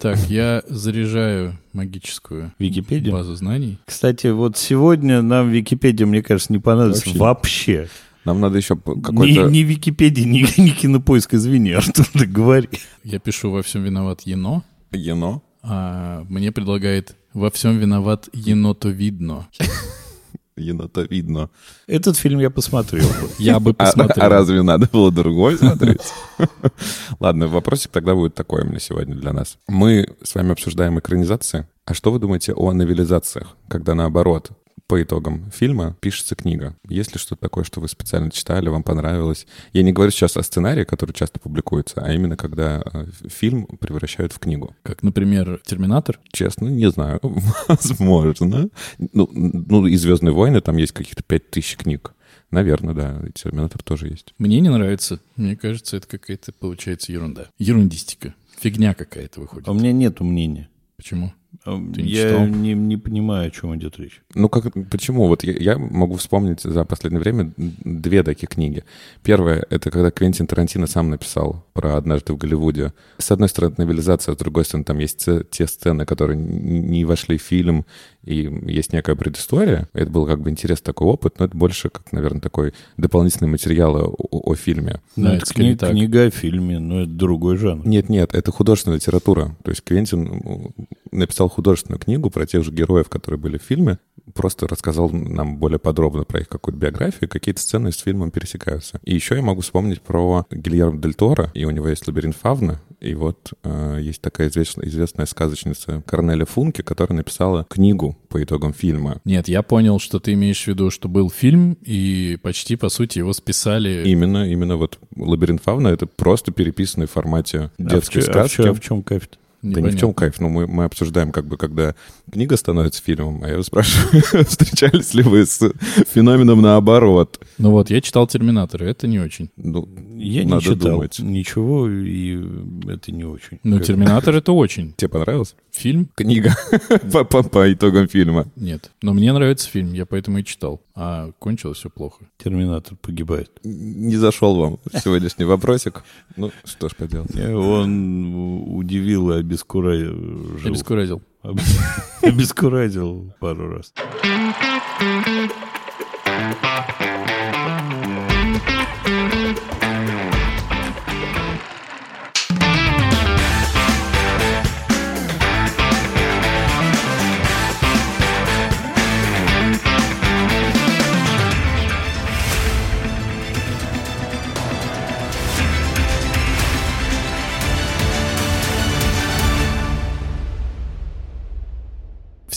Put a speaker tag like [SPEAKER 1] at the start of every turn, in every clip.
[SPEAKER 1] Так, я заряжаю магическую
[SPEAKER 2] Википедию?
[SPEAKER 1] базу знаний.
[SPEAKER 2] Кстати, вот сегодня нам Википедия, мне кажется, не понадобится
[SPEAKER 3] Вообще.
[SPEAKER 2] вообще.
[SPEAKER 3] Нам надо еще какой-то...
[SPEAKER 2] ни Википедия, ни, ни кинопоиск, извини, Артур, ты говори.
[SPEAKER 1] Я пишу «Во всем виноват ено»,
[SPEAKER 3] Ено.
[SPEAKER 1] а мне предлагает «Во всем виноват енотовидно».
[SPEAKER 3] Енота видно.
[SPEAKER 2] Этот фильм я посмотрел.
[SPEAKER 1] Я бы
[SPEAKER 3] А,
[SPEAKER 1] посмотрел.
[SPEAKER 3] а разве надо было другой смотреть? Ладно, вопросик тогда будет такой у меня сегодня для нас. Мы с вами обсуждаем экранизации. А что вы думаете о новелизациях, когда наоборот, по итогам фильма пишется книга? Есть ли что-то такое, что вы специально читали, вам понравилось? Я не говорю сейчас о сценарии, который часто публикуется, а именно когда э, фильм превращают в книгу.
[SPEAKER 1] Как, например, «Терминатор».
[SPEAKER 3] Честно, не знаю. Возможно. Ну, ну и «Звездные войны», там есть каких-то пять тысяч книг. Наверное, да. И «Терминатор» тоже есть.
[SPEAKER 1] Мне не нравится. Мне кажется, это какая-то, получается, ерунда. Ерундистика. Фигня какая-то выходит.
[SPEAKER 2] А У меня нет мнения.
[SPEAKER 1] Почему? Ты не
[SPEAKER 2] Я
[SPEAKER 1] читал?
[SPEAKER 2] не, не понимаю, о чем идет речь.
[SPEAKER 3] Ну, как, почему? Вот я, я могу вспомнить за последнее время две такие книги. Первая — это когда Квентин Тарантино сам написал про «Однажды в Голливуде». С одной стороны, новелизация, с другой стороны, там есть те, те сцены, которые не вошли в фильм, и есть некая предыстория. Это был как бы интересный такой опыт, но это больше, как, наверное, такой дополнительный материал о, о- фильме.
[SPEAKER 2] Ну,
[SPEAKER 1] Да,
[SPEAKER 2] это кни-
[SPEAKER 1] так.
[SPEAKER 2] книга о фильме, но это другой жанр.
[SPEAKER 3] Нет-нет, это художественная литература. То есть Квентин написал художественную книгу про тех же героев, которые были в фильме, просто рассказал нам более подробно про их какую-то биографию, какие-то сцены с фильмом пересекаются. И еще я могу вспомнить про Гильермо Дель Торо, и у него есть «Лабиринт Фавна», и вот э, есть такая известная, известная сказочница Корнеля Функе, которая написала книгу по итогам фильма.
[SPEAKER 1] Нет, я понял, что ты имеешь в виду, что был фильм, и почти, по сути, его списали.
[SPEAKER 3] Именно, именно вот «Лабиринт Фавна» — это просто переписанный в формате детской
[SPEAKER 2] а в, чё- а в
[SPEAKER 3] сказки.
[SPEAKER 2] чё- а в чем кайф
[SPEAKER 3] Да ни в чем кайф. Ну, мы, мы обсуждаем, как бы, когда книга становится фильмом, а я спрашиваю, встречались ли вы с феноменом наоборот?
[SPEAKER 1] Ну вот, я читал «Терминатор», это не очень.
[SPEAKER 3] Ну,
[SPEAKER 2] Я не читал
[SPEAKER 3] думать.
[SPEAKER 2] ничего, и это не очень.
[SPEAKER 1] Ну, «Терминатор» — это очень.
[SPEAKER 3] Тебе понравилось?
[SPEAKER 1] Фильм?
[SPEAKER 3] Книга по, по- по итогам фильма.
[SPEAKER 1] Нет. Но мне нравится фильм, я поэтому и читал. А кончилось все плохо.
[SPEAKER 2] Терминатор погибает.
[SPEAKER 3] Не зашел вам сегодняшний вопросик. Ну, что ж поделать.
[SPEAKER 2] Э, Он удивил и обескуражил.
[SPEAKER 1] Обескуразил.
[SPEAKER 2] Об- Обескуражил пару раз.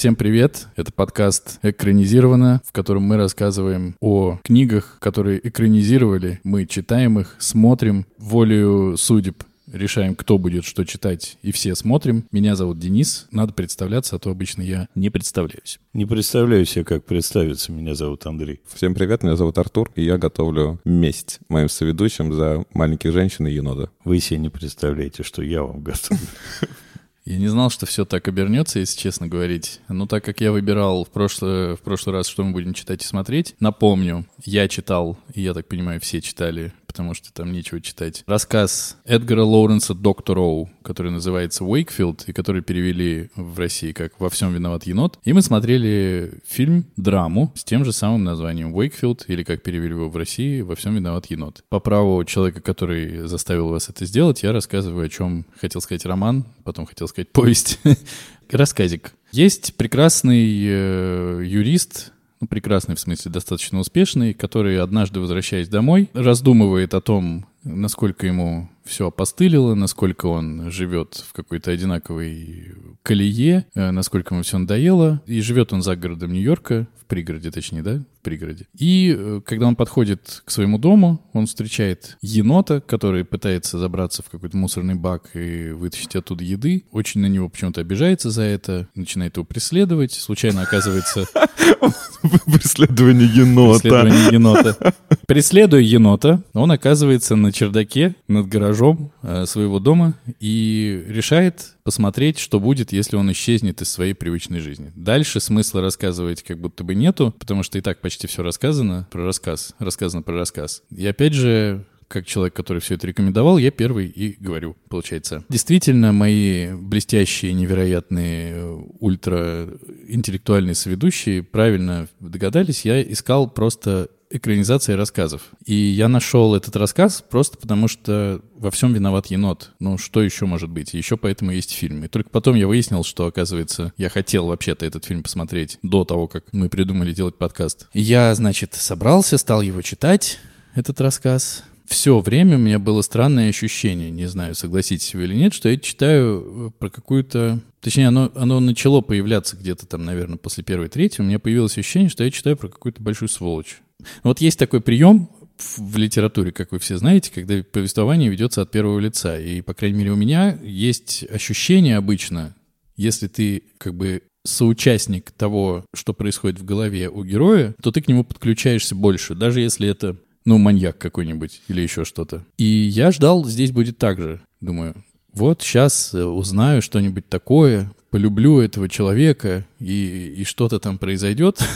[SPEAKER 1] Всем привет! Это подкаст «Экранизировано», в котором мы рассказываем о книгах, которые экранизировали. Мы читаем их, смотрим, волею судеб решаем, кто будет что читать, и все смотрим. Меня зовут Денис. Надо представляться, а то обычно я не представляюсь.
[SPEAKER 2] Не представляю себе, как представиться. Меня зовут Андрей.
[SPEAKER 3] Всем привет, меня зовут Артур, и я готовлю месть моим соведущим за маленьких женщин и енота.
[SPEAKER 2] Вы себе не представляете, что я вам готовлю.
[SPEAKER 1] Я не знал, что все так обернется, если честно говорить. Но так как я выбирал в прошлый, в прошлый раз, что мы будем читать и смотреть, напомню, я читал, и я так понимаю, все читали, потому что там нечего читать. Рассказ Эдгара Лоуренса «Доктор Оу», который называется «Уэйкфилд», и который перевели в России как «Во всем виноват енот». И мы смотрели фильм, драму с тем же самым названием «Уэйкфилд», или как перевели его в России «Во всем виноват енот». По праву человека, который заставил вас это сделать, я рассказываю, о чем хотел сказать роман, потом хотел сказать повесть. Рассказик. Есть прекрасный э, юрист, ну, прекрасный в смысле, достаточно успешный, который однажды, возвращаясь домой, раздумывает о том, насколько ему все опостылило, насколько он живет в какой-то одинаковой колее, э, насколько ему все надоело. И живет он за городом Нью-Йорка, в пригороде, точнее, да, в пригороде. И э, когда он подходит к своему дому, он встречает енота, который пытается забраться в какой-то мусорный бак и вытащить оттуда еды. Очень на него почему-то обижается за это, начинает его преследовать. Случайно оказывается
[SPEAKER 3] Преследование енота.
[SPEAKER 1] преследование енота. Преследуя енота, он оказывается на чердаке над гаражом э, своего дома и решает посмотреть, что будет, если он исчезнет из своей привычной жизни. Дальше смысла рассказывать как будто бы нету, потому что и так почти все рассказано про рассказ, рассказано про рассказ. И опять же, как человек, который все это рекомендовал, я первый и говорю, получается. Действительно, мои блестящие, невероятные, ультраинтеллектуальные соведущие правильно догадались. Я искал просто экранизации рассказов. И я нашел этот рассказ просто потому, что во всем виноват енот. Ну, что еще может быть? Еще поэтому есть фильм. И только потом я выяснил, что, оказывается, я хотел вообще-то этот фильм посмотреть до того, как мы придумали делать подкаст. Я, значит, собрался, стал его читать, этот рассказ. Все время у меня было странное ощущение, не знаю, согласитесь вы или нет, что я читаю э, про какую-то... Точнее, оно, оно начало появляться где-то там, наверное, после первой трети. У меня появилось ощущение, что я читаю про какую-то большую сволочь. Вот есть такой прием в литературе, как вы все знаете, когда повествование ведется от первого лица. И, по крайней мере, у меня есть ощущение обычно, если ты как бы соучастник того, что происходит в голове у героя, то ты к нему подключаешься больше, даже если это, ну, маньяк какой-нибудь или еще что-то. И я ждал, здесь будет так же. Думаю, вот сейчас э, узнаю что-нибудь такое, полюблю этого человека, и, и что-то там произойдет.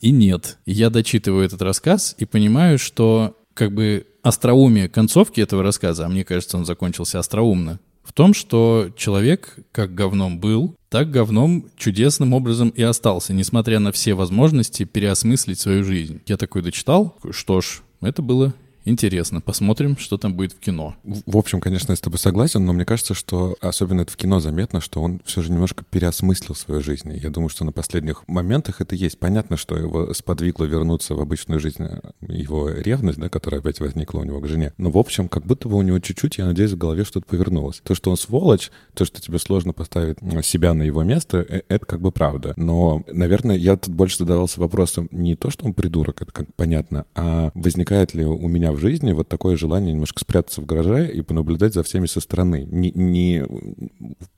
[SPEAKER 1] И нет. Я дочитываю этот рассказ и понимаю, что как бы остроумие концовки этого рассказа, а мне кажется, он закончился остроумно, в том, что человек как говном был, так говном чудесным образом и остался, несмотря на все возможности переосмыслить свою жизнь. Я такой дочитал, что ж, это было Интересно, посмотрим, что там будет в кино.
[SPEAKER 3] В общем, конечно, я с тобой согласен, но мне кажется, что особенно это в кино заметно, что он все же немножко переосмыслил свою жизнь. Я думаю, что на последних моментах это есть. Понятно, что его сподвигло вернуться в обычную жизнь э, его ревность, да, которая опять возникла у него к жене. Но, в общем, как будто бы у него чуть-чуть, я надеюсь, в голове что-то повернулось. То, что он сволочь, то, что тебе сложно поставить себя на его место, э, это как бы правда. Но, наверное, я тут больше задавался вопросом не то, что он придурок, это как понятно, а возникает ли у меня в жизни вот такое желание немножко спрятаться в гараже и понаблюдать за всеми со стороны. Не, не...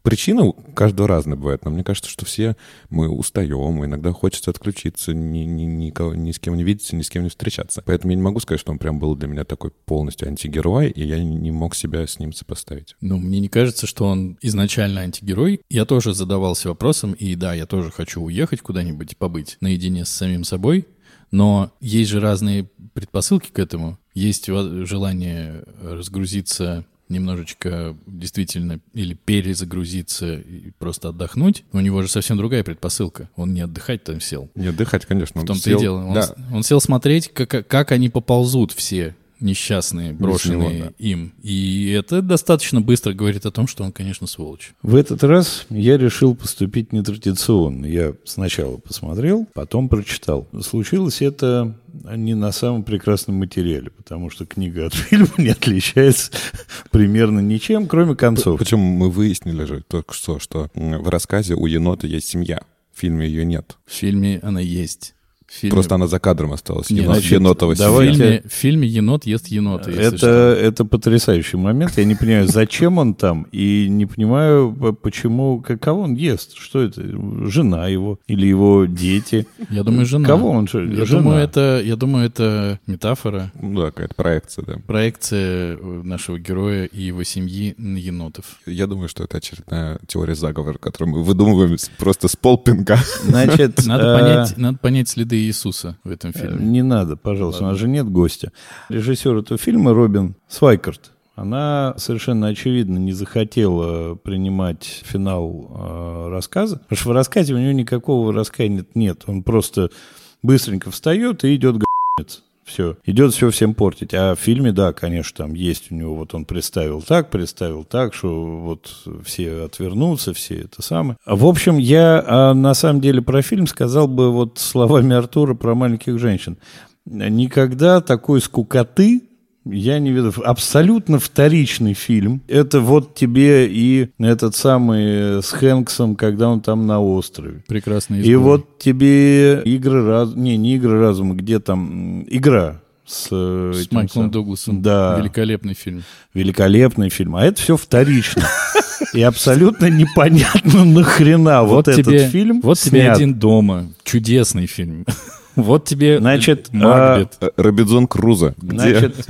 [SPEAKER 3] Причина каждого разная бывает, но мне кажется, что все мы устаем, иногда хочется отключиться, ни, ни, никого, ни с кем не видеться, ни с кем не встречаться. Поэтому я не могу сказать, что он прям был для меня такой полностью антигерой, и я не мог себя с ним сопоставить.
[SPEAKER 1] Ну, мне не кажется, что он изначально антигерой. Я тоже задавался вопросом, и да, я тоже хочу уехать куда-нибудь побыть наедине с самим собой, но есть же разные предпосылки к этому. Есть желание разгрузиться немножечко действительно или перезагрузиться и просто отдохнуть, у него же совсем другая предпосылка. Он не отдыхать там сел.
[SPEAKER 3] Не отдыхать, конечно.
[SPEAKER 1] В том-то сел... и дело. Он, да. он сел смотреть, как, как они поползут все несчастные, брошенные него, да. им. И это достаточно быстро говорит о том, что он, конечно, сволочь.
[SPEAKER 2] В этот раз я решил поступить нетрадиционно. Я сначала посмотрел, потом прочитал. Случилось это не на самом прекрасном материале, потому что книга от фильма не отличается примерно ничем, кроме концов.
[SPEAKER 3] Почему мы выяснили же только что, что в рассказе у енота есть семья. В фильме ее нет.
[SPEAKER 1] В фильме она есть
[SPEAKER 3] фильме... Просто она за кадром осталась. Нет, енот, значит, енотового
[SPEAKER 1] давайте... в, фильме, в фильме енот ест енота.
[SPEAKER 2] Это, это потрясающий момент. Я не понимаю, зачем он там, и не понимаю, почему, кого он ест. Что это? Жена его или его дети?
[SPEAKER 1] Я думаю, жена.
[SPEAKER 2] Кого он?
[SPEAKER 1] Я, жена. Думаю, это, я думаю, это метафора.
[SPEAKER 3] Ну да, какая-то проекция, да.
[SPEAKER 1] Проекция нашего героя и его семьи на енотов.
[SPEAKER 3] Я думаю, что это очередная теория заговора, которую мы выдумываем просто с полпинка.
[SPEAKER 1] Значит, надо, понять, надо понять следы Иисуса в этом фильме.
[SPEAKER 2] Не надо, пожалуйста, Ладно. у нас же нет гостя. Режиссер этого фильма Робин Свайкарт. Она совершенно очевидно не захотела принимать финал э, рассказа, потому что в рассказе у нее никакого раскаяния нет. Он просто быстренько встает и идет г***ец. Все. Идет все всем портить. А в фильме, да, конечно, там есть у него, вот он представил так, представил так, что вот все отвернутся, все это самое. В общем, я а, на самом деле про фильм сказал бы вот словами Артура про маленьких женщин. Никогда такой скукоты я не видел. Абсолютно вторичный фильм. Это вот тебе и этот самый с Хэнксом, когда он там на острове.
[SPEAKER 1] Прекрасный
[SPEAKER 2] И вот тебе игры разума. Не, не игры разума, где там игра с,
[SPEAKER 1] с Майклом сам... Дугласом.
[SPEAKER 2] Да.
[SPEAKER 1] Великолепный фильм.
[SPEAKER 2] Великолепный фильм. А это все вторично. И абсолютно непонятно нахрена вот,
[SPEAKER 1] вот
[SPEAKER 2] этот
[SPEAKER 1] тебе,
[SPEAKER 2] фильм
[SPEAKER 1] Вот снят. тебе один дома. Чудесный фильм. Вот тебе
[SPEAKER 2] Значит, Макбет.
[SPEAKER 3] А, Робинзон Крузо.
[SPEAKER 2] Где? Значит,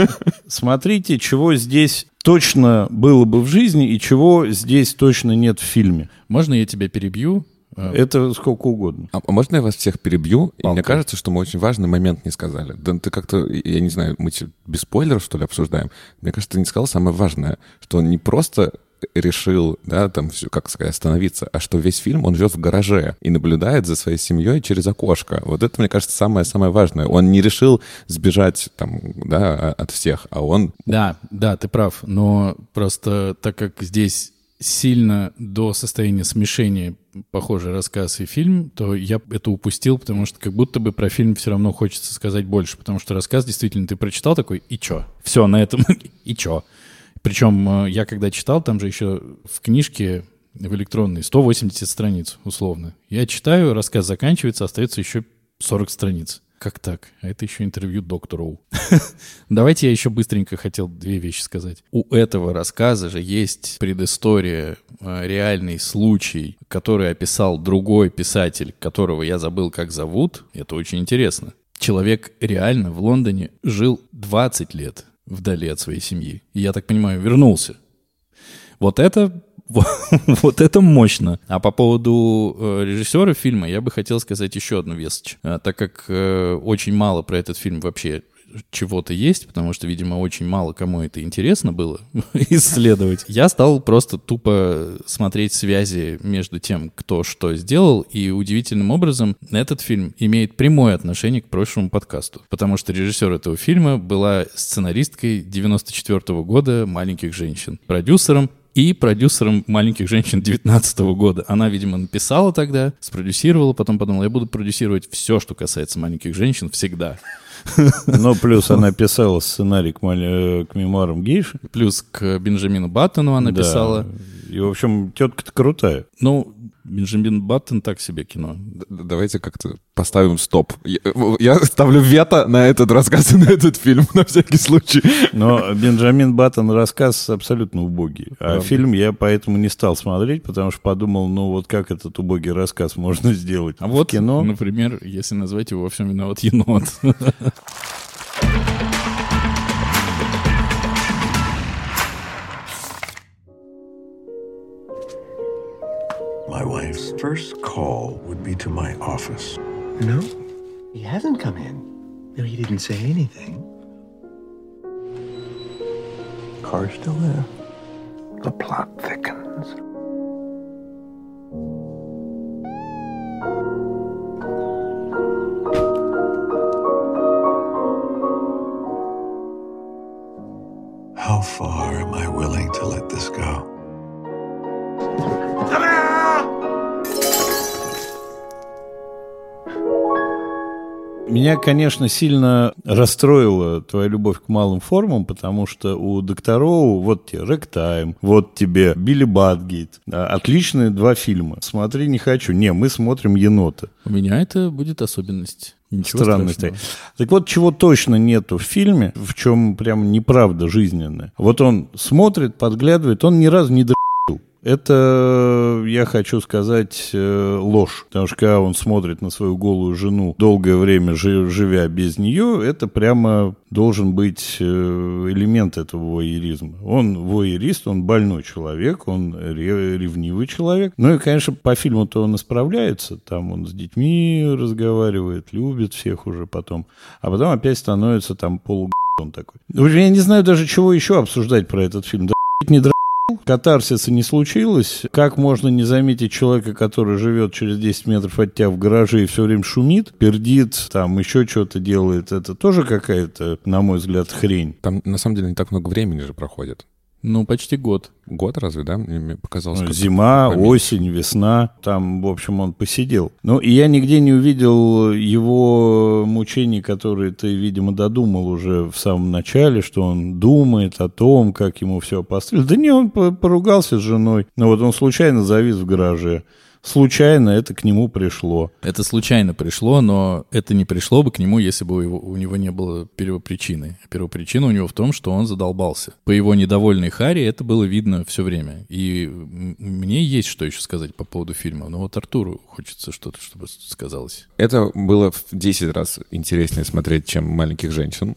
[SPEAKER 2] смотрите, чего здесь точно было бы в жизни и чего здесь точно нет в фильме.
[SPEAKER 1] Можно я тебя перебью? Э,
[SPEAKER 2] Это сколько угодно.
[SPEAKER 3] А, а можно я вас всех перебью? И
[SPEAKER 1] Палкой.
[SPEAKER 3] мне кажется, что мы очень важный момент не сказали. Да ты как-то, я не знаю, мы без спойлеров, что ли, обсуждаем? Мне кажется, ты не сказал самое важное, что он не просто решил, да, там, все, как сказать, остановиться, а что весь фильм он живет в гараже и наблюдает за своей семьей через окошко. Вот это, мне кажется, самое-самое важное. Он не решил сбежать, там, да, от всех, а он
[SPEAKER 1] Да, да, ты прав. Но просто так как здесь сильно до состояния смешения похожий рассказ и фильм, то я это упустил, потому что как будто бы про фильм все равно хочется сказать больше, потому что рассказ действительно ты прочитал такой, и чё? Все, на этом, и чё? Причем э, я когда читал, там же еще в книжке в электронной 180 страниц, условно. Я читаю, рассказ заканчивается, остается еще 40 страниц. Как так? А это еще интервью доктору. Давайте я еще быстренько хотел две вещи сказать. У этого рассказа же есть предыстория, э, реальный случай, который описал другой писатель, которого я забыл, как зовут. Это очень интересно. Человек реально в Лондоне жил 20 лет вдали от своей семьи. И, я так понимаю, вернулся. Вот это вот это мощно. А по поводу э, режиссера фильма я бы хотел сказать еще одну вещь. А, так как э, очень мало про этот фильм вообще чего-то есть, потому что, видимо, очень мало кому это интересно было исследовать. Я стал просто тупо смотреть связи между тем, кто что сделал, и удивительным образом этот фильм имеет прямое отношение к прошлому подкасту, потому что режиссер этого фильма была сценаристкой 94 года «Маленьких женщин», продюсером и продюсером «Маленьких женщин» 19 года. Она, видимо, написала тогда, спродюсировала, потом подумала, я буду продюсировать все, что касается «Маленьких женщин» всегда.
[SPEAKER 2] Но плюс она писала сценарий к, мали- к мемуарам гейши.
[SPEAKER 1] Плюс к Бенджамину Баттону она
[SPEAKER 2] Да.
[SPEAKER 1] писала.
[SPEAKER 2] И, в общем, тетка-то крутая.
[SPEAKER 1] Ну, Бенджамин Баттон так себе кино.
[SPEAKER 3] Давайте как-то поставим стоп. Я, я ставлю вето на этот рассказ и на этот фильм, на всякий случай.
[SPEAKER 2] Но Бенджамин Баттон рассказ абсолютно убогий. А фильм я поэтому не стал смотреть, потому что подумал, ну вот как этот убогий рассказ можно сделать
[SPEAKER 1] А
[SPEAKER 2] в
[SPEAKER 1] вот,
[SPEAKER 2] кино.
[SPEAKER 1] например, если назвать его «Во всем виноват енот».
[SPEAKER 4] My wife's first call would be to my office.
[SPEAKER 5] No, he hasn't come in. No, he didn't say anything.
[SPEAKER 4] Car's still there. The plot thickens. How far
[SPEAKER 2] Меня, конечно, сильно расстроила твоя любовь к малым формам, потому что у докторов вот тебе «Рэктайм», вот тебе «Билли Батгейт». Да, Отличные два фильма. Смотри, не хочу. Не, мы смотрим «Енота».
[SPEAKER 1] У меня это будет особенность. Ничего
[SPEAKER 2] стоит. Так вот, чего точно нету в фильме, в чем прям неправда жизненная. Вот он смотрит, подглядывает, он ни разу не. Это, я хочу сказать, э, ложь. Потому что когда он смотрит на свою голую жену, долгое время жи- живя без нее, это прямо должен быть э, элемент этого воеризма. Он воерист, он больной человек, он ре- ревнивый человек. Ну и, конечно, по фильму-то он исправляется. Там он с детьми разговаривает, любит всех уже потом. А потом опять становится там полу он такой. Общем, я не знаю даже, чего еще обсуждать про этот фильм. Да катарсиса не случилось. Как можно не заметить человека, который живет через 10 метров от тебя в гараже и все время шумит, пердит, там еще что-то делает. Это тоже какая-то, на мой взгляд, хрень.
[SPEAKER 3] Там, на самом деле, не так много времени же проходит.
[SPEAKER 1] Ну, почти год.
[SPEAKER 3] Год разве, да? Мне показалось.
[SPEAKER 2] Ну, Зима,
[SPEAKER 3] поменьше.
[SPEAKER 2] осень, весна. Там, в общем, он посидел. Ну, и я нигде не увидел его мучений, которые ты, видимо, додумал уже в самом начале, что он думает о том, как ему все построили. Да не, он по- поругался с женой. Ну, вот он случайно завис в гараже. Случайно это к нему пришло.
[SPEAKER 1] Это случайно пришло, но это не пришло бы к нему, если бы у, его- у него не было первопричины. Первопричина у него в том, что он задолбался. По его недовольной Харе это было видно все время. И мне есть что еще сказать по поводу фильма. Но вот Артуру хочется что-то, чтобы сказалось.
[SPEAKER 3] Это было в 10 раз интереснее смотреть, чем «Маленьких женщин».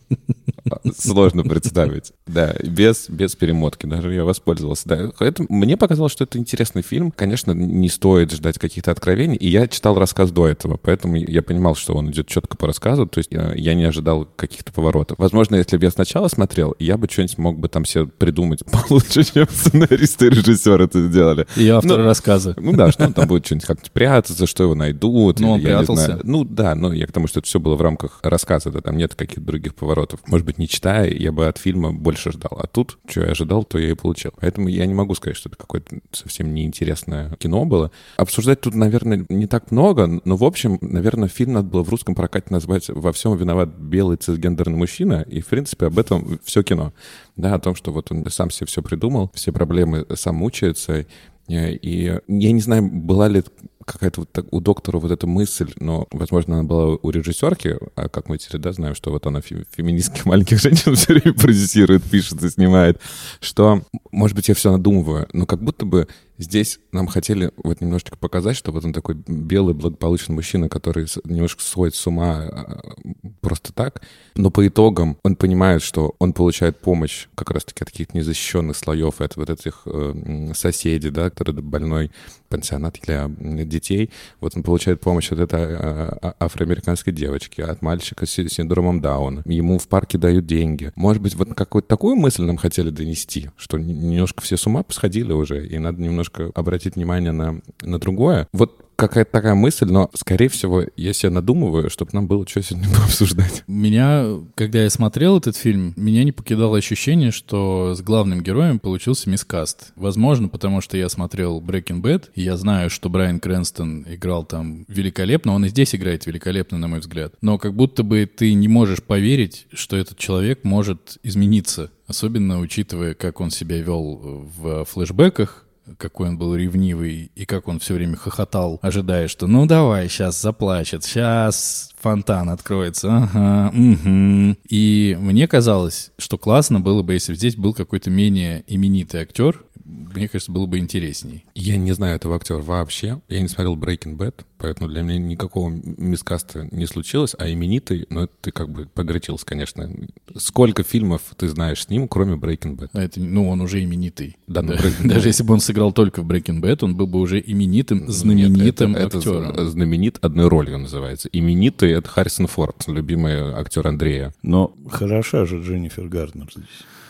[SPEAKER 3] сложно представить. Да, без, без перемотки даже я воспользовался. Да, это, мне показалось, что это интересный фильм. Конечно, не стоит ждать каких-то откровений. И я читал рассказ до этого, поэтому я понимал, что он идет четко по рассказу. То есть я, я не ожидал каких-то поворотов. Возможно, если бы я сначала смотрел, я бы что-нибудь мог бы там себе придумать получше, чем сценаристы и режиссер это сделали.
[SPEAKER 1] И автор
[SPEAKER 3] Ну,
[SPEAKER 1] рассказа.
[SPEAKER 3] Ну да, что он там будет что-нибудь как-то прятаться, что его найдут.
[SPEAKER 1] Ну, он прятался.
[SPEAKER 3] знаю. Ну да, но я к тому, что это все было в рамках рассказа, да, там нет каких-то других поворотов. Может быть, не читая, я бы от фильма больше ждал. А тут, что я ожидал, то я и получил. Поэтому я не могу сказать, что это какое-то совсем неинтересное кино было. Обсуждать тут, наверное, не так много, но, в общем, наверное, фильм надо было в русском прокате назвать «Во всем виноват белый цисгендерный мужчина», и, в принципе, об этом все кино. Да, о том, что вот он сам себе все придумал, все проблемы сам мучается, Э, И я не знаю, была ли какая-то вот так- у доктора вот эта мысль, но, возможно, она была у режиссерки, а как мы теперь, да, знаем, что вот она фе- феминистских маленьких женщин все время продюсирует, пишет и снимает, что, может быть, я все надумываю, но как будто бы здесь нам хотели вот немножечко показать, что вот он такой белый, благополучный мужчина, который немножко сходит с ума а, просто так, но по итогам он понимает, что он получает помощь как раз-таки от каких-то незащищенных слоев, это вот этих э, соседей, да, которые больной пансионат для детей. Вот он получает помощь от этой а, а, афроамериканской девочки, от мальчика с си- синдромом Дауна. Ему в парке дают деньги. Может быть, вот какую-то такую мысль нам хотели донести, что немножко все с ума посходили уже, и надо немножко обратить внимание на, на другое. Вот какая-то такая мысль, но, скорее всего, я себе надумываю, чтобы нам было что сегодня обсуждать.
[SPEAKER 1] Меня, когда я смотрел этот фильм, меня не покидало ощущение, что с главным героем получился мискаст. Возможно, потому что я смотрел Breaking Bad, и я знаю, что Брайан Крэнстон играл там великолепно, он и здесь играет великолепно, на мой взгляд. Но как будто бы ты не можешь поверить, что этот человек может измениться. Особенно учитывая, как он себя вел в флешбеках, какой он был ревнивый и как он все время хохотал, ожидая, что ну давай, сейчас заплачет, сейчас фонтан откроется, ага, мгм». И мне казалось, что классно было бы, если бы здесь был какой-то менее именитый актер, мне кажется, было бы интересней.
[SPEAKER 3] Я не знаю этого актера вообще. Я не смотрел Breaking Bad, поэтому для меня никакого мискаста не случилось. А именитый, ну, это ты как бы погорячился, конечно. Сколько фильмов ты знаешь с ним, кроме Breaking Bad?
[SPEAKER 1] А это, ну, он уже именитый.
[SPEAKER 3] Да, ну,
[SPEAKER 1] Да. Даже если бы он сыграл только в Breaking Bad, он был бы уже именитым, знаменитым
[SPEAKER 3] Нет, это, это
[SPEAKER 1] актером.
[SPEAKER 3] знаменит одной ролью называется. Именитый — это Харрисон Форд, любимый актер Андрея.
[SPEAKER 2] Но хороша же Дженнифер Гарднер здесь.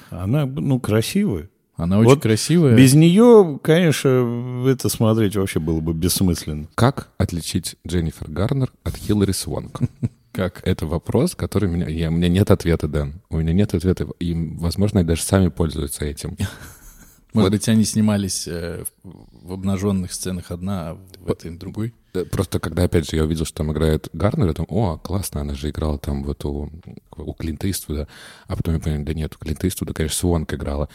[SPEAKER 2] Она, ну, красивая.
[SPEAKER 1] Она очень
[SPEAKER 2] Вот
[SPEAKER 1] красивая.
[SPEAKER 2] Без нее, конечно, это смотреть вообще было бы бессмысленно.
[SPEAKER 3] Как отличить Дженнифер Гарнер от Хиллари Свонг?
[SPEAKER 1] Как?
[SPEAKER 3] Это вопрос, который меня... Я, у меня нет ответа, Дэн. У меня нет ответа. И, возможно, они даже сами пользуются этим.
[SPEAKER 1] Может
[SPEAKER 3] Вот.
[SPEAKER 1] быть, они снимались э, в, обнаженных сценах одна, а в этой другой?
[SPEAKER 3] Просто когда, опять же, я увидел, что там играет Гарнер, я думаю, о, классно, она же играла там вот у, у Клинта Иствуда. А потом я понял, да нет, у Клинта Иствуда, конечно, Свонг играла.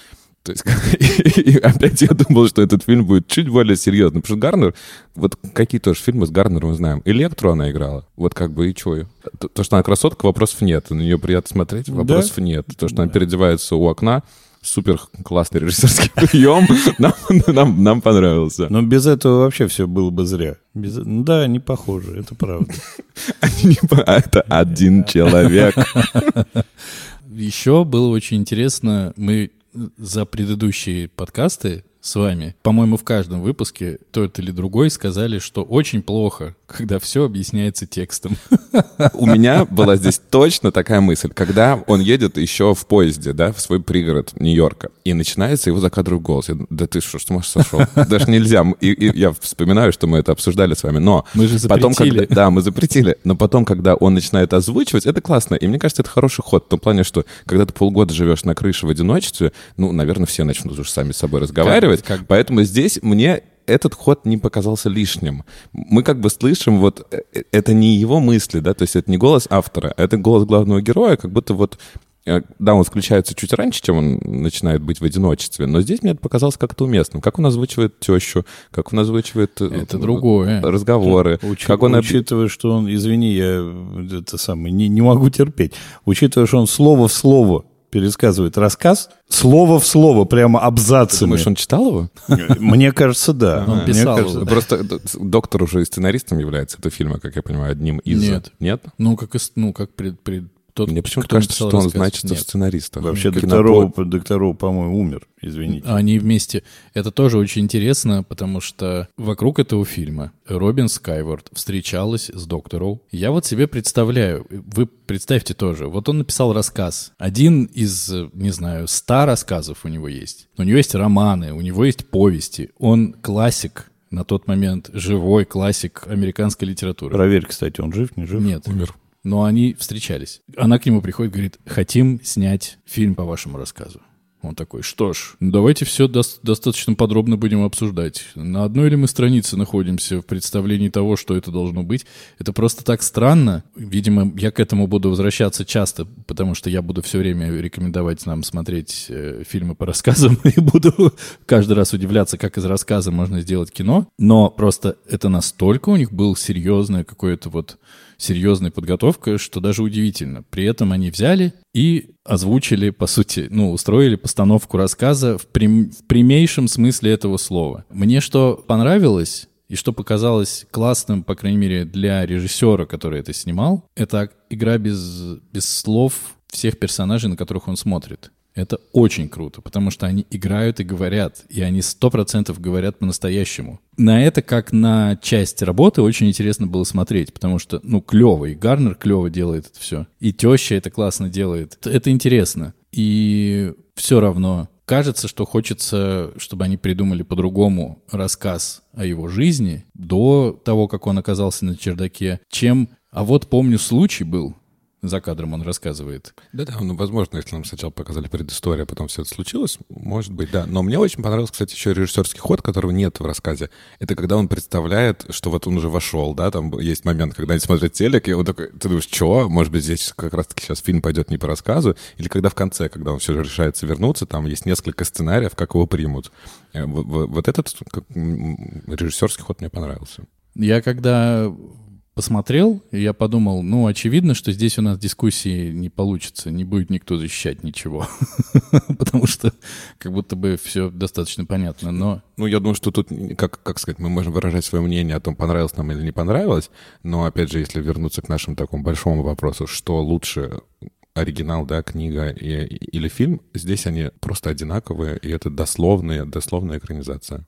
[SPEAKER 3] То есть, и опять я думал, что этот фильм будет чуть более серьезным. Потому что Гарнер, вот какие тоже фильмы с Гарнером мы знаем. Электру она играла. Вот как бы и чё? То, то, что она красотка, вопросов нет. На нее приятно смотреть, вопросов нет. То, что она переодевается у окна, супер классный режиссерский прием. Нам, нам, нам понравился.
[SPEAKER 2] Но без этого вообще все было бы зря. Без... ну Да, не похоже, это правда.
[SPEAKER 3] А Это один человек.
[SPEAKER 1] Еще было очень интересно, мы за предыдущие подкасты с вами, по-моему, в каждом выпуске тот или другой сказали, что очень плохо, когда все объясняется текстом.
[SPEAKER 3] У меня была здесь точно такая мысль, когда он едет еще в поезде, да, в свой пригород Нью-Йорка, и начинается его закадровый голос. Я да ты что, что можешь сошел? Даже нельзя. И, и я вспоминаю, что мы это обсуждали с вами, но...
[SPEAKER 1] Мы же
[SPEAKER 3] Потом,
[SPEAKER 1] запретили.
[SPEAKER 3] когда, да, мы запретили. Но потом, когда он начинает озвучивать, это классно. И мне кажется, это хороший ход. В том плане, что когда ты полгода живешь на крыше в одиночестве, ну, наверное, все начнут уже сами с собой разговаривать.
[SPEAKER 1] Как-
[SPEAKER 3] Поэтому здесь мне этот ход не показался лишним. Мы как бы слышим, вот э, э, это не его мысли, да, то есть это не голос автора, а это голос главного героя, как будто вот э, да, он включается чуть раньше, чем он начинает быть в одиночестве, но здесь мне это показалось как-то уместным. Как он озвучивает тещу, как он озвучивает...
[SPEAKER 1] Это другое.
[SPEAKER 3] Разговоры.
[SPEAKER 2] Учи-
[SPEAKER 3] как он...
[SPEAKER 2] Учитывая, что он, извини, я это самое, не, не могу терпеть. Учитывая, что он слово в слово пересказывает рассказ, слово в слово, прямо
[SPEAKER 3] Ты
[SPEAKER 2] абзацами.
[SPEAKER 3] думаешь, он читал его?
[SPEAKER 2] Мне кажется, да.
[SPEAKER 1] Он
[SPEAKER 2] Мне
[SPEAKER 1] писал
[SPEAKER 2] кажется,
[SPEAKER 1] его.
[SPEAKER 3] Просто доктор уже и сценаристом является этого фильма, как я понимаю, одним из...
[SPEAKER 1] Нет.
[SPEAKER 3] Нет?
[SPEAKER 1] Ну, как, ну, как пред- пред- Тот,
[SPEAKER 3] Мне почему-то
[SPEAKER 1] кто
[SPEAKER 3] кажется,
[SPEAKER 1] написал
[SPEAKER 3] что он
[SPEAKER 1] рассказ,
[SPEAKER 3] значится в
[SPEAKER 1] нет.
[SPEAKER 3] сценаристах.
[SPEAKER 2] Вообще
[SPEAKER 3] Кинопо-
[SPEAKER 2] Докторов, Докторов, по-моему, умер, извините.
[SPEAKER 1] Они вместе. Это тоже очень интересно, потому что вокруг этого фильма Робин Скайворд встречалась с доктором. Я вот себе представляю, вы представьте тоже, вот он написал рассказ. Один из, не знаю, ста рассказов у него есть. У него есть романы, у него есть повести. Он классик на тот момент, живой классик американской литературы.
[SPEAKER 2] Проверь, кстати, он жив, не жив?
[SPEAKER 1] Нет. Но они встречались. Она к нему приходит, говорит, хотим снять фильм по вашему рассказу. Он такой, что ж, ну давайте все дос- достаточно подробно будем обсуждать. На одной ли мы странице находимся в представлении того, что это должно быть? Это просто так странно. Видимо, я к этому буду возвращаться часто, потому что я буду все время рекомендовать нам смотреть э, фильмы по рассказам и буду каждый раз удивляться, как из рассказа можно сделать кино. Но просто это настолько у них был серьезное какое-то вот серьезная подготовка, что даже удивительно. При этом они взяли и озвучили, по сути, ну, устроили постановку рассказа в, прям- в прямейшем смысле этого слова. Мне что понравилось и что показалось классным, по крайней мере, для режиссера, который это снимал, это игра без, без слов всех персонажей, на которых он смотрит. Это очень круто, потому что они играют и говорят, и они сто процентов говорят по-настоящему. На это, как на часть работы, очень интересно было смотреть, потому что, ну, клево, и Гарнер клево делает это все, и теща это классно делает. Это интересно. И все равно кажется, что хочется, чтобы они придумали по-другому рассказ о его жизни до того, как он оказался на чердаке, чем... А вот помню, случай был, за кадром он рассказывает.
[SPEAKER 3] Да-да, ну, возможно, если нам сначала показали предысторию, а потом все это случилось, может быть, да. Но мне очень понравился, кстати, еще режиссерский ход, которого нет в рассказе. Это когда он представляет, что вот он уже вошел, да, там есть момент, когда они смотрят телек, и он такой, ты думаешь, что? Может быть, здесь как раз-таки сейчас фильм пойдет не по рассказу? Или когда в конце, когда он все же решается вернуться, там есть несколько сценариев, как его примут. Э, Вот, этот режиссерский ход мне понравился.
[SPEAKER 1] Я когда посмотрел, я подумал, ну, очевидно, что здесь у нас дискуссии не получится, не будет никто защищать ничего. Потому что как будто бы все достаточно понятно. Но
[SPEAKER 3] Ну, я думаю, что тут, как, как сказать, мы можем выражать свое мнение о том, понравилось нам или не понравилось, но, опять же, если вернуться к нашему такому большому вопросу, что лучше, оригинал, да, книга и- или фильм, здесь они просто одинаковые, и это дословная, дословная экранизация.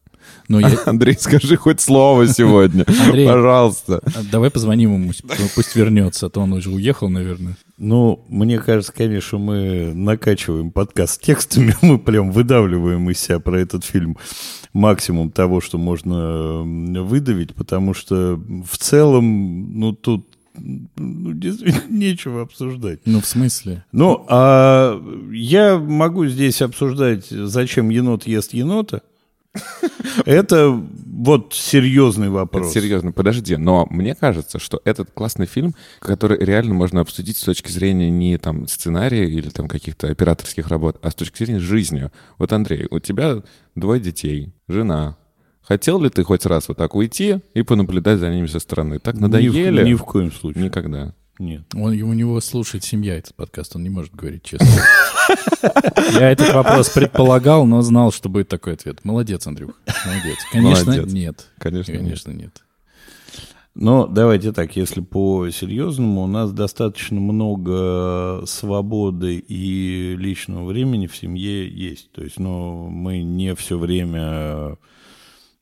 [SPEAKER 1] Но я...
[SPEAKER 3] Андрей, скажи хоть слово сегодня,
[SPEAKER 1] Андрей.
[SPEAKER 3] пожалуйста.
[SPEAKER 1] Давай позвоним ему, пусть вернется, а то он уже уехал, наверное.
[SPEAKER 2] Ну, мне кажется, конечно, мы накачиваем подкаст текстами, мы прям выдавливаем из себя про этот фильм максимум того, что можно выдавить, потому что в целом, ну, тут ну, действительно нечего обсуждать.
[SPEAKER 1] Ну, в смысле?
[SPEAKER 2] Ну, а я могу здесь обсуждать, зачем енот ест енота. Это вот серьезный
[SPEAKER 3] Это
[SPEAKER 2] вопрос.
[SPEAKER 3] серьезно, подожди, но мне кажется, что этот классный фильм, который реально можно обсудить с точки зрения не там сценария или там каких-то операторских работ, а с точки зрения жизни. Вот, Андрей, у тебя двое детей, жена. Хотел ли ты хоть раз вот так уйти и понаблюдать за ними со стороны? Так
[SPEAKER 2] Ни в-
[SPEAKER 3] надоели?
[SPEAKER 2] Ни в коем случае.
[SPEAKER 3] Никогда.
[SPEAKER 2] Нет.
[SPEAKER 1] Он, у него слушает семья этот подкаст, он не может говорить честно. Я этот вопрос предполагал, но знал, что будет такой ответ. Молодец, Андрюх, молодец. Конечно,
[SPEAKER 3] Молодец.
[SPEAKER 1] нет.
[SPEAKER 3] Конечно, нет.
[SPEAKER 1] Конечно, нет.
[SPEAKER 2] Но давайте так, если по-серьезному, у нас достаточно много свободы и личного времени в семье есть. То есть, ну, мы не все время,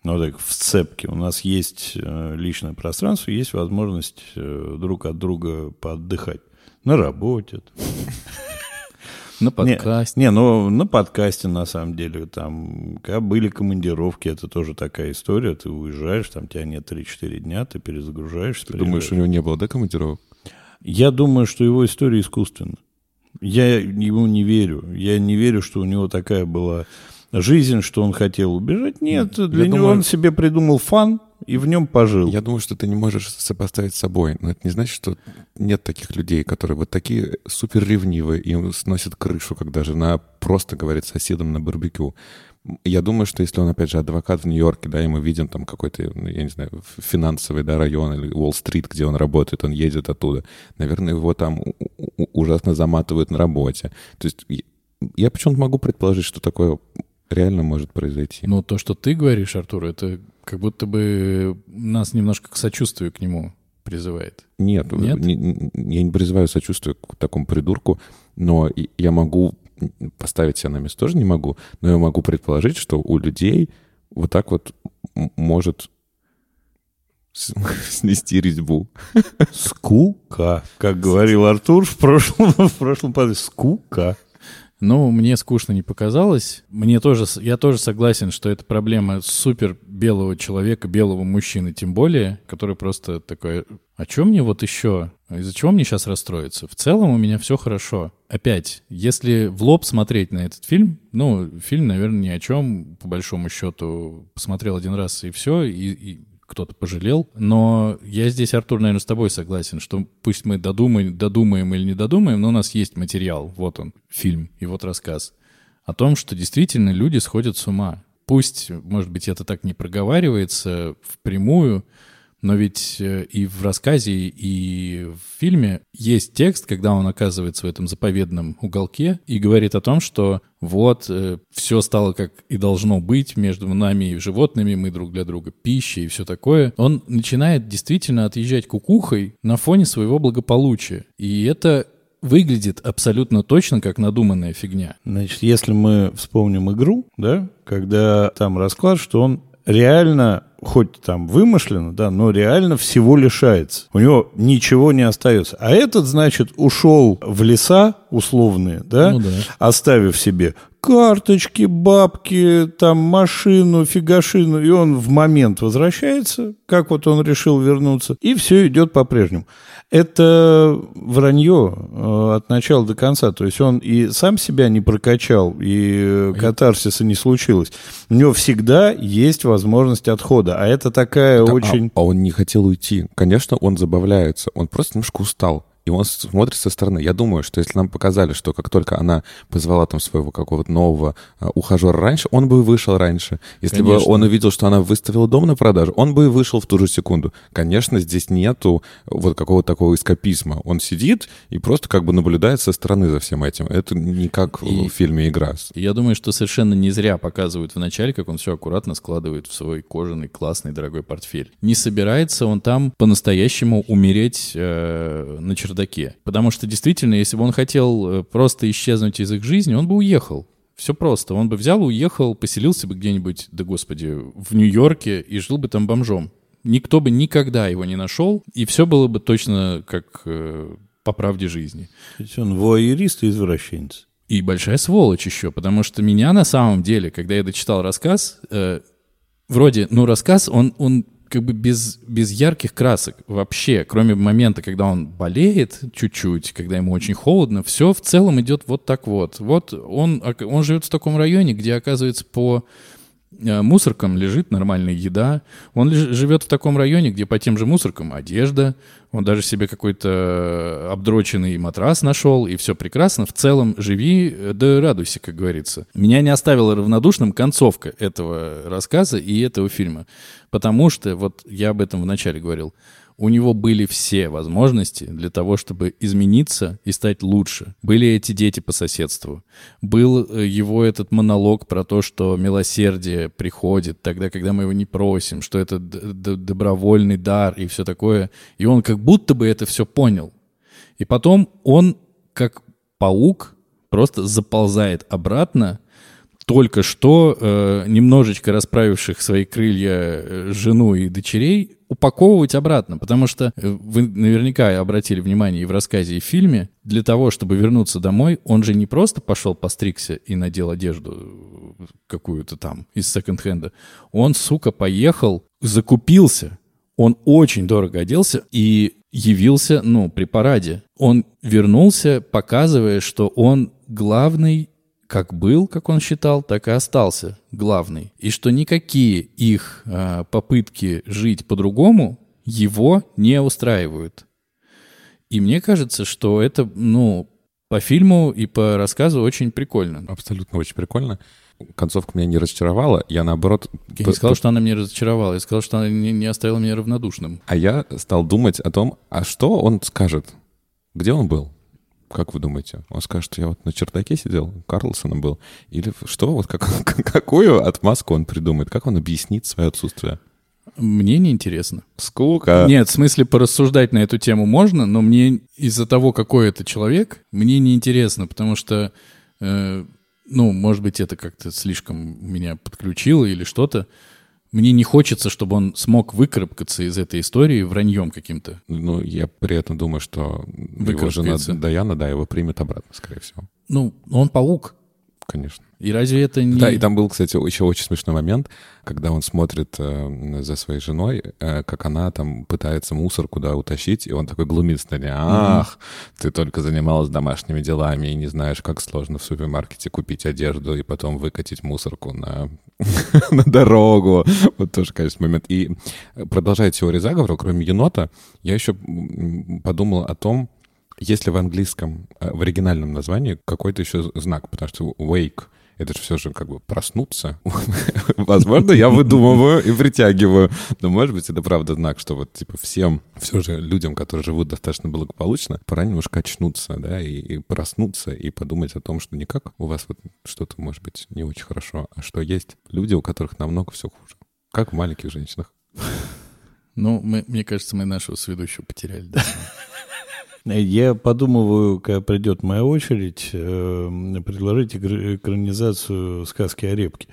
[SPEAKER 2] ну, так, в сцепке. У нас есть э, личное пространство, есть возможность э, друг от друга поотдыхать. На работе.
[SPEAKER 1] На
[SPEAKER 2] Не,
[SPEAKER 1] подкасте.
[SPEAKER 2] Не, ну на подкасте на самом деле там, когда были командировки, это тоже такая история. Ты уезжаешь, там тебя нет 3-4 дня, ты перезагружаешься.
[SPEAKER 3] Ты думаешь, у него не было, да, командировок?
[SPEAKER 2] Я думаю, что его история искусственна. Я ему не верю. Я не верю, что у него такая была жизнь, что он хотел убежать. Нет, для него
[SPEAKER 3] думаю-
[SPEAKER 2] он себе придумал фан и в нем пожил.
[SPEAKER 3] Я думаю, что ты не можешь сопоставить с собой. Но это не значит, что нет таких людей, которые вот такие супер ревнивые, им сносят крышу, когда жена просто говорит соседом на барбекю. Я думаю, что если он, опять же, адвокат в Нью-Йорке, да, и мы видим там какой-то, ну, я не знаю, финансовый, да, район или Уолл-стрит, где он работает, он едет оттуда, наверное, его там ужасно заматывают на работе. То есть я- я почему-то могу предположить, что такое реально может произойти.
[SPEAKER 1] Но то, что ты говоришь, Артур, это как будто бы нас немножко к сочувствию к нему призывает.
[SPEAKER 3] Нет,
[SPEAKER 1] Нет?
[SPEAKER 3] не- не- я не призываю сочувствия к такому придурку, но я могу поставить себя на место тоже не могу, но я могу предположить, что у людей вот так вот может снести резьбу.
[SPEAKER 2] Скука. Как говорил Артур в прошлом, в прошлом подкасте. Скука.
[SPEAKER 1] Ну, мне скучно не показалось. Мне тоже, я тоже согласен, что это проблема супер белого человека, белого мужчины, тем более, который просто такой, а что мне вот еще? Из-за чего мне сейчас расстроиться? В целом у меня все хорошо. Опять, если в лоб смотреть на этот фильм, ну, фильм, наверное, ни о чем, по большому счету, посмотрел один раз и все, и, и кто-то пожалел. Но я здесь, Артур, наверное, с тобой согласен, что пусть мы додумаем, додумаем или не додумаем, но у нас есть материал, вот он, фильм и вот рассказ о том, что действительно люди сходят с ума. Пусть, может быть, это так не проговаривается впрямую, но ведь э, и в рассказе, и в фильме есть текст, когда он оказывается в этом заповедном уголке и говорит о том, что вот все стало как и должно быть между нами и животными, мы друг для друга пища и все такое. Он начинает действительно отъезжать кукухой на фоне своего благополучия. И это выглядит абсолютно точно как надуманная фигня.
[SPEAKER 2] Значит, если мы вспомним игру, да, когда там расклад, что он реально, хоть там вымышленно, да, но реально всего лишается. У него ничего не остается. А этот, значит, ушел в леса условные, да,
[SPEAKER 1] Ну да.
[SPEAKER 2] оставив себе карточки, бабки, там машину, фигашину, и он в момент возвращается, как вот он решил вернуться, и все идет по-прежнему. Это вранье э, от начала до конца. То есть он и сам себя не прокачал, и э, катарсиса не случилось. У него всегда есть возможность отхода. А это такая
[SPEAKER 3] Да, а-
[SPEAKER 2] очень...
[SPEAKER 3] А, он не хотел уйти. Конечно, он забавляется. Он просто немножко устал. И он смотрит со стороны. Я думаю, что если нам показали, что как только она позвала там своего какого-то нового а, ухажера раньше, он бы вышел раньше. Если
[SPEAKER 1] Конечно.
[SPEAKER 3] бы он увидел, что она выставила дом на продажу, он бы и вышел в ту же секунду. Конечно, здесь нету вот какого-то такого эскапизма. Он сидит и просто как бы наблюдает со стороны за всем этим. Это не как
[SPEAKER 1] И-
[SPEAKER 3] в фильме «Игра».
[SPEAKER 1] Я думаю, что совершенно не зря показывают в начале, как он все аккуратно складывает в свой кожаный, классный, дорогой портфель. Не собирается он там по-настоящему умереть э, на чердаке. Потому что действительно, если бы он хотел э, просто исчезнуть из их жизни, он бы уехал. Все просто. Он бы взял, уехал, поселился бы где-нибудь, да господи, в Нью-Йорке и жил бы там бомжом. Никто бы никогда его не нашел, и все было бы точно как э, по правде жизни.
[SPEAKER 2] То есть он воерист и извращенец.
[SPEAKER 1] И большая сволочь еще, потому что меня на самом деле, когда я дочитал рассказ, э, вроде, ну, рассказ, он, он как бы без, без ярких красок вообще, кроме момента, когда он болеет чуть-чуть, когда ему очень холодно, все в целом идет вот так вот. Вот он, он живет в таком районе, где, оказывается, по мусоркам лежит нормальная еда. Он живет в таком районе, где по тем же мусоркам одежда. Он даже себе какой-то обдроченный матрас нашел, и все прекрасно. В целом живи, э, да радуйся, как говорится. Меня не оставила равнодушным концовка этого рассказа и этого фильма. Потому что, вот я об этом вначале говорил, у него были все возможности для того, чтобы измениться и стать лучше. Были эти дети по соседству. Был э, его этот монолог про то, что милосердие приходит тогда, когда мы его не просим, что это добровольный дар и все такое. И он как будто бы это все понял. И потом он, как паук, просто заползает обратно, только что э, немножечко расправивших свои крылья э, жену и дочерей упаковывать обратно, потому что э, вы наверняка обратили внимание и в рассказе, и в фильме, для того, чтобы вернуться домой, он же не просто пошел постригся и надел одежду э, какую-то там из секонд-хенда, он, сука, поехал, закупился, он очень дорого оделся и явился, ну, при параде. Он вернулся, показывая, что он главный как был, как он считал, так и остался главный. И что никакие их а, попытки жить по-другому его не устраивают. И мне кажется, что это, ну, по фильму и по рассказу очень прикольно.
[SPEAKER 3] Абсолютно очень прикольно. Концовка меня не разочаровала. Я, наоборот...
[SPEAKER 1] Я не сказал, что она меня разочаровала. Я сказал, что она не, не оставила меня равнодушным.
[SPEAKER 3] А я стал думать о том, а что он скажет? Где он был? Как вы думаете? Он скажет, что я вот на чердаке сидел, Карлсоном был? Или что? Вот как, какую отмазку он придумает? Как он объяснит свое отсутствие?
[SPEAKER 1] Мне неинтересно.
[SPEAKER 3] Скука.
[SPEAKER 1] Нет, в смысле порассуждать на эту тему можно, но мне из-за того, какой это человек, мне неинтересно, потому что, э, ну, может быть, это как-то слишком меня подключило или что-то. Мне не хочется, чтобы он смог выкарабкаться из этой истории враньем каким-то.
[SPEAKER 3] Ну, я при этом думаю, что его жена. Даяна, да, его примет обратно, скорее всего.
[SPEAKER 1] Ну, он паук.
[SPEAKER 3] Конечно.
[SPEAKER 1] И разве это не...
[SPEAKER 3] Да, и там был, кстати, еще очень смешной момент, когда он смотрит э, за своей женой, э, как она там пытается мусор куда утащить, и он такой глумится на ней. Ах, ты только занималась домашними делами и не знаешь, как сложно в супермаркете купить одежду и потом выкатить мусорку на, на дорогу. Вот тоже, конечно, момент. И продолжая теорию заговора, кроме енота, я еще подумал о том, есть ли в английском, э, в оригинальном названии какой-то еще знак, потому что wake — это же все же как бы проснуться. Возможно, я выдумываю и притягиваю. Но, может быть, это правда знак, что вот, типа, всем, все же людям, которые живут достаточно благополучно, пора немножко очнуться, да, и, и проснуться, и подумать о том, что не как у вас вот что-то, может быть, не очень хорошо, а что есть люди, у которых намного все хуже. Как в маленьких женщинах.
[SPEAKER 1] Ну, мы, мне кажется, мы нашего сведущего потеряли. да.
[SPEAKER 2] Я подумываю, когда придет моя очередь, э, предложить экранизацию сказки о репке.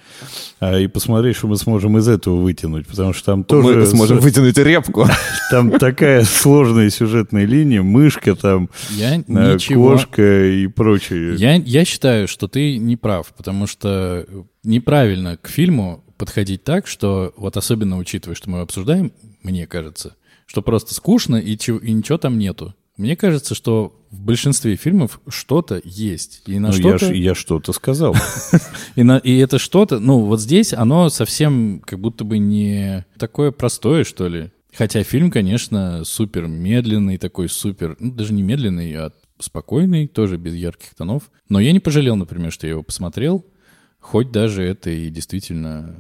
[SPEAKER 2] А, и посмотреть, что мы сможем из этого вытянуть. Потому что там тоже...
[SPEAKER 3] Мы сможем вытянуть репку.
[SPEAKER 2] Там такая сложная сюжетная линия, мышка там,
[SPEAKER 1] Я
[SPEAKER 2] э,
[SPEAKER 1] ничего...
[SPEAKER 2] кошка и прочее.
[SPEAKER 1] Я, я считаю, что ты не прав, потому что неправильно к фильму подходить так, что, вот особенно учитывая, что мы его обсуждаем, мне кажется, что просто скучно и, чё- и ничего там нету. Мне кажется, что в большинстве фильмов что-то есть. И на
[SPEAKER 2] Ну, я,
[SPEAKER 1] что-то...
[SPEAKER 2] ж- я что-то сказал.
[SPEAKER 1] И, на- и это что-то, ну, вот здесь оно совсем как будто бы не такое простое, что ли. Хотя фильм, конечно, супер медленный, такой супер, ну, даже не медленный, а спокойный, тоже без ярких тонов. Но я не пожалел, например, что я его посмотрел, хоть даже это и действительно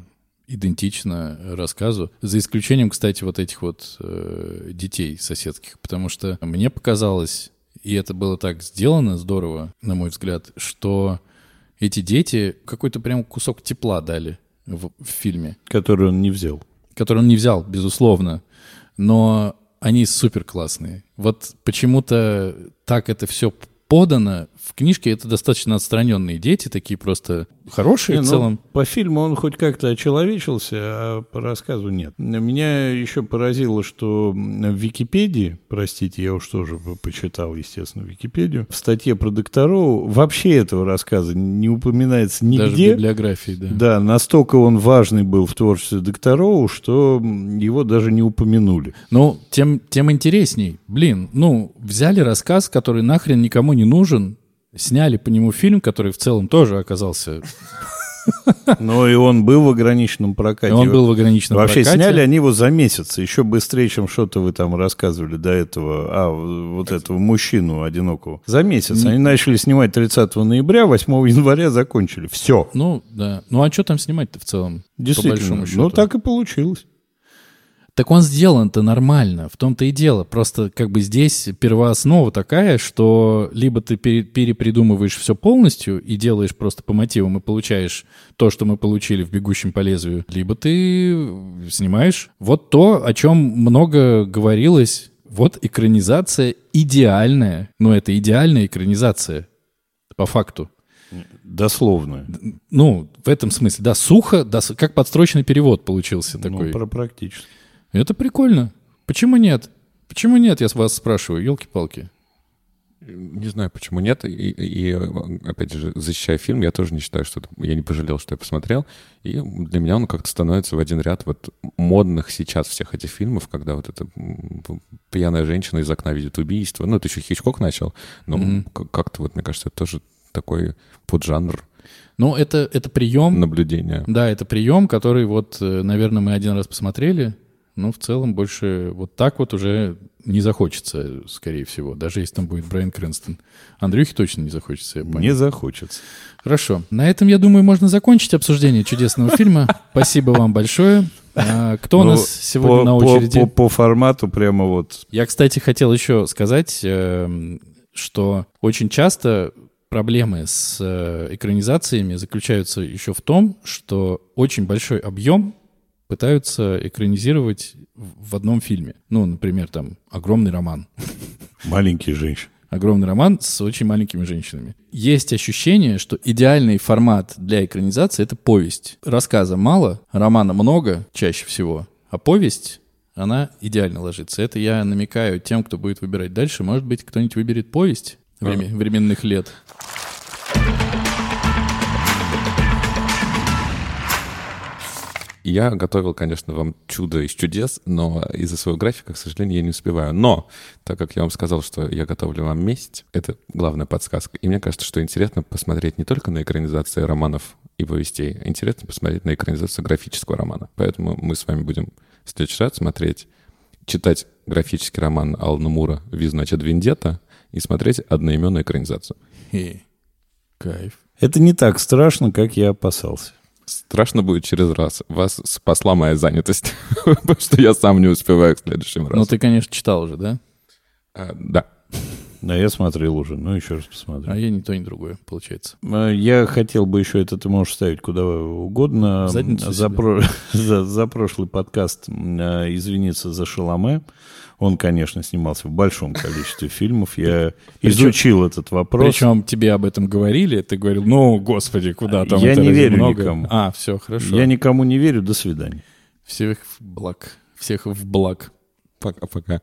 [SPEAKER 1] идентично рассказу, за исключением, кстати, вот этих вот э, детей соседских, потому что мне показалось, и это было так сделано здорово, на мой взгляд, что эти дети какой-то прям кусок тепла дали в, в фильме,
[SPEAKER 2] Который он не взял.
[SPEAKER 1] который он не взял, безусловно, но они супер классные. Вот почему-то так это все подано. В книжке это достаточно отстраненные дети, такие просто хорошие
[SPEAKER 2] Не,
[SPEAKER 1] в
[SPEAKER 2] ну,
[SPEAKER 1] целом.
[SPEAKER 2] по фильму он хоть как-то очеловечился, а по рассказу нет. Меня еще поразило, что в Википедии, простите, я уж тоже по- почитал, естественно, Википедию, в статье про докторов вообще этого рассказа не упоминается
[SPEAKER 1] Даже в
[SPEAKER 2] нигде.
[SPEAKER 1] библиографии, да.
[SPEAKER 2] Да, настолько он важный был в творчестве докторов, что его даже не упомянули.
[SPEAKER 1] Ну, тем, тем интересней. Блин, ну, взяли рассказ, который нахрен никому не нужен, сняли по нему фильм, который в целом тоже оказался...
[SPEAKER 2] Но и он был в ограниченном прокате.
[SPEAKER 1] Он был в ограниченном
[SPEAKER 2] Вообще
[SPEAKER 1] прокате.
[SPEAKER 2] сняли они его за месяц, еще быстрее, чем что-то вы там рассказывали до этого, а, вот этого мужчину одинокого. За месяц. Они начали снимать 30 ноября, 8 января закончили. Все.
[SPEAKER 1] Ну, да. Ну, а что там снимать-то в целом? По
[SPEAKER 2] Действительно.
[SPEAKER 1] большому счету.
[SPEAKER 2] Ну, так и получилось.
[SPEAKER 1] Так он сделан-то нормально, в том-то и дело. Просто как бы здесь первооснова такая, что либо ты пере- перепридумываешь все полностью и делаешь просто по мотивам и получаешь то, что мы получили в «Бегущем по лезвию», либо ты снимаешь вот то, о чем много говорилось. Вот экранизация идеальная. Ну, это идеальная экранизация, по факту.
[SPEAKER 2] Дословно.
[SPEAKER 1] Ну, в этом смысле, да, сухо, да, с- как подстрочный перевод получился такой.
[SPEAKER 2] Ну, про практически.
[SPEAKER 1] Это прикольно. Почему нет? Почему нет, я вас спрашиваю, елки-палки.
[SPEAKER 3] Не знаю, почему нет. И, и, опять же, защищая фильм, я тоже не считаю, что это- я не пожалел, что я посмотрел. И для меня он как-то становится в один ряд вот модных сейчас всех этих фильмов, когда вот эта пьяная женщина из окна видит убийство. Ну, это еще Хичкок начал, но к- как-то вот, мне кажется, это тоже такой поджанр
[SPEAKER 1] Ну, это, это прием.
[SPEAKER 3] наблюдения.
[SPEAKER 1] Да, это прием, который вот, э, наверное, мы один раз посмотрели, но в целом больше вот так вот уже не захочется, скорее всего, даже если там будет Брайан Крэнстон. Андрюхе точно не захочется, я понял.
[SPEAKER 2] Не захочется.
[SPEAKER 1] Хорошо. На этом, я думаю, можно закончить обсуждение чудесного фильма. Спасибо вам большое. А, Кто у
[SPEAKER 2] Ну,
[SPEAKER 1] нас сегодня на очереди?
[SPEAKER 2] По, по формату прямо вот
[SPEAKER 1] Я, кстати, хотел еще сказать, эм, что очень часто проблемы с э, экранизациями заключаются еще в том, что очень большой объем пытаются экранизировать в одном фильме. Ну, например, там огромный роман.
[SPEAKER 2] Маленькие женщины.
[SPEAKER 1] Огромный роман с очень маленькими женщинами. Есть ощущение, что идеальный формат для экранизации — это повесть. Рассказа мало, романа много чаще всего, а повесть, она идеально ложится. Это я намекаю тем, кто будет выбирать дальше. Может быть, кто-нибудь выберет повесть время- временных лет.
[SPEAKER 3] Я готовил, конечно, вам чудо из чудес, но из-за своего графика, к сожалению, я не успеваю. Но, так как я вам сказал, что я готовлю вам месть, это главная подсказка. И мне кажется, что интересно посмотреть не только на экранизации романов и повестей, а интересно посмотреть на экранизацию графического романа. Поэтому мы с вами будем в следующий раз смотреть, читать графический роман Алана Мура «Ви, значит, Вендетта» и смотреть одноименную экранизацию.
[SPEAKER 1] Хе. Кайф.
[SPEAKER 2] Это не так страшно, как я опасался.
[SPEAKER 3] Страшно будет через раз. Вас спасла моя занятость, потому что я сам не успеваю к следующему
[SPEAKER 1] Ну,
[SPEAKER 3] разу.
[SPEAKER 1] ты, конечно, читал уже, да?
[SPEAKER 3] А, Да.
[SPEAKER 2] Да, я смотрел уже, ну еще раз посмотрю.
[SPEAKER 1] А я ни то, ни другое, получается.
[SPEAKER 2] Э, Я хотел бы еще это ты можешь ставить куда угодно.
[SPEAKER 1] Задницу
[SPEAKER 2] за, про- за, за прошлый подкаст э, извиниться за Шаломе. Он, конечно, снимался в большом количестве фильмов. Я изучил этот вопрос.
[SPEAKER 1] Причем тебе об этом говорили, ты говорил, ну, господи, куда там
[SPEAKER 2] Я
[SPEAKER 1] это
[SPEAKER 2] не верю
[SPEAKER 1] много?»
[SPEAKER 2] никому.
[SPEAKER 1] А, все, хорошо.
[SPEAKER 2] Я никому не верю. До свидания.
[SPEAKER 1] Всех в благ. Всех в благ.
[SPEAKER 3] Пока-пока.